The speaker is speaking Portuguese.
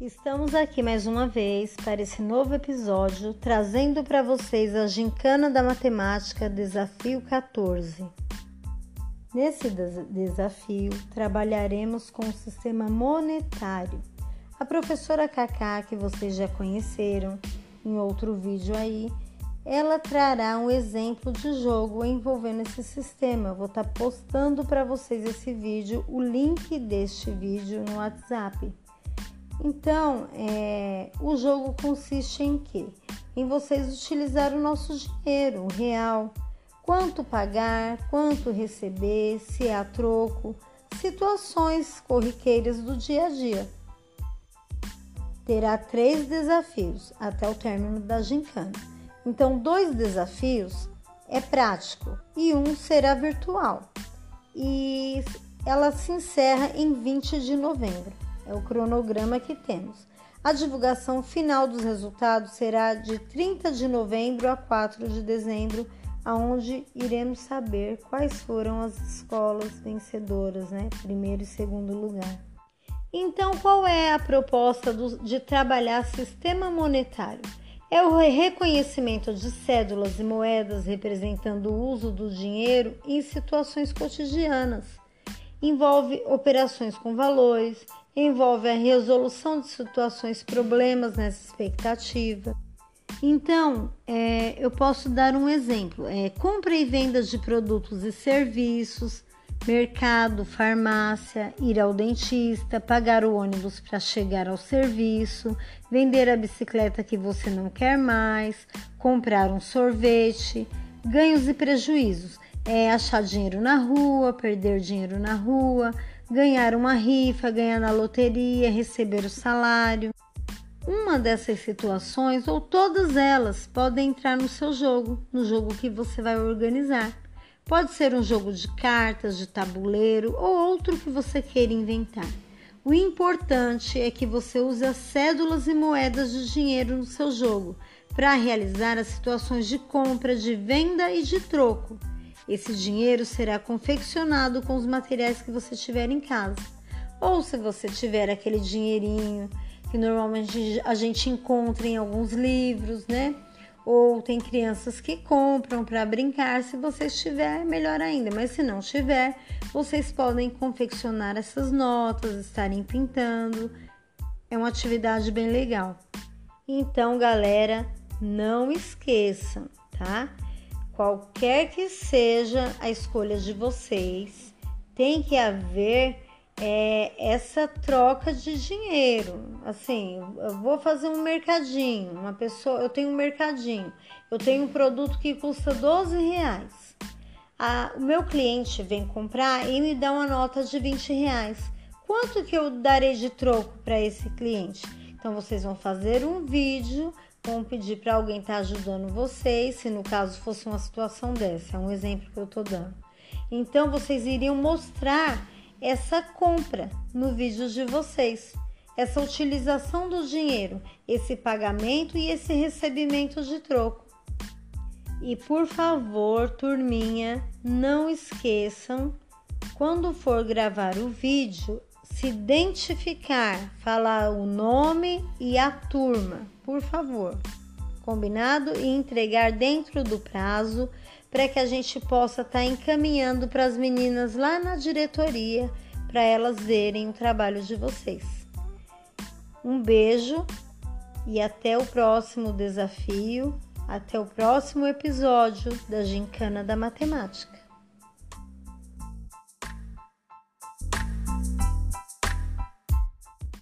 Estamos aqui mais uma vez para esse novo episódio, trazendo para vocês a Gincana da Matemática Desafio 14. Nesse desafio, trabalharemos com o sistema monetário. A professora Kaká, que vocês já conheceram em outro vídeo aí, ela trará um exemplo de jogo envolvendo esse sistema. Eu vou estar tá postando para vocês esse vídeo, o link deste vídeo no WhatsApp. Então, é, o jogo consiste em quê? Em vocês utilizar o nosso dinheiro, o real. Quanto pagar, quanto receber, se há troco, situações corriqueiras do dia a dia. Terá três desafios até o término da gincana. Então, dois desafios é prático e um será virtual. E ela se encerra em 20 de novembro. É o cronograma que temos. A divulgação final dos resultados será de 30 de novembro a 4 de dezembro, aonde iremos saber quais foram as escolas vencedoras, né? Primeiro e segundo lugar. Então, qual é a proposta do, de trabalhar sistema monetário? É o reconhecimento de cédulas e moedas representando o uso do dinheiro em situações cotidianas. Envolve operações com valores, envolve a resolução de situações, problemas nessa expectativa. Então, é, eu posso dar um exemplo: é, compra e venda de produtos e serviços, mercado, farmácia, ir ao dentista, pagar o ônibus para chegar ao serviço, vender a bicicleta que você não quer mais, comprar um sorvete, ganhos e prejuízos. É achar dinheiro na rua, perder dinheiro na rua, ganhar uma rifa, ganhar na loteria, receber o salário. Uma dessas situações ou todas elas podem entrar no seu jogo, no jogo que você vai organizar. Pode ser um jogo de cartas, de tabuleiro ou outro que você queira inventar. O importante é que você use as cédulas e moedas de dinheiro no seu jogo para realizar as situações de compra, de venda e de troco. Esse dinheiro será confeccionado com os materiais que você tiver em casa. Ou se você tiver aquele dinheirinho que normalmente a gente encontra em alguns livros, né? Ou tem crianças que compram para brincar. Se você estiver, melhor ainda. Mas se não tiver, vocês podem confeccionar essas notas, estarem pintando. É uma atividade bem legal. Então, galera, não esqueçam, tá? Qualquer que seja a escolha de vocês, tem que haver é, essa troca de dinheiro. Assim, eu vou fazer um mercadinho, uma pessoa, eu tenho um mercadinho, eu tenho um produto que custa 12 reais. A, o meu cliente vem comprar e me dá uma nota de 20 reais. Quanto que eu darei de troco para esse cliente? Então vocês vão fazer um vídeo vão pedir para alguém estar tá ajudando vocês, se no caso fosse uma situação dessa, é um exemplo que eu estou dando. Então vocês iriam mostrar essa compra no vídeo de vocês, essa utilização do dinheiro, esse pagamento e esse recebimento de troco. E por favor, turminha, não esqueçam quando for gravar o vídeo, se identificar, falar o nome e a turma, por favor. Combinado? E entregar dentro do prazo para que a gente possa estar tá encaminhando para as meninas lá na diretoria para elas verem o trabalho de vocês. Um beijo e até o próximo desafio, até o próximo episódio da Gincana da Matemática.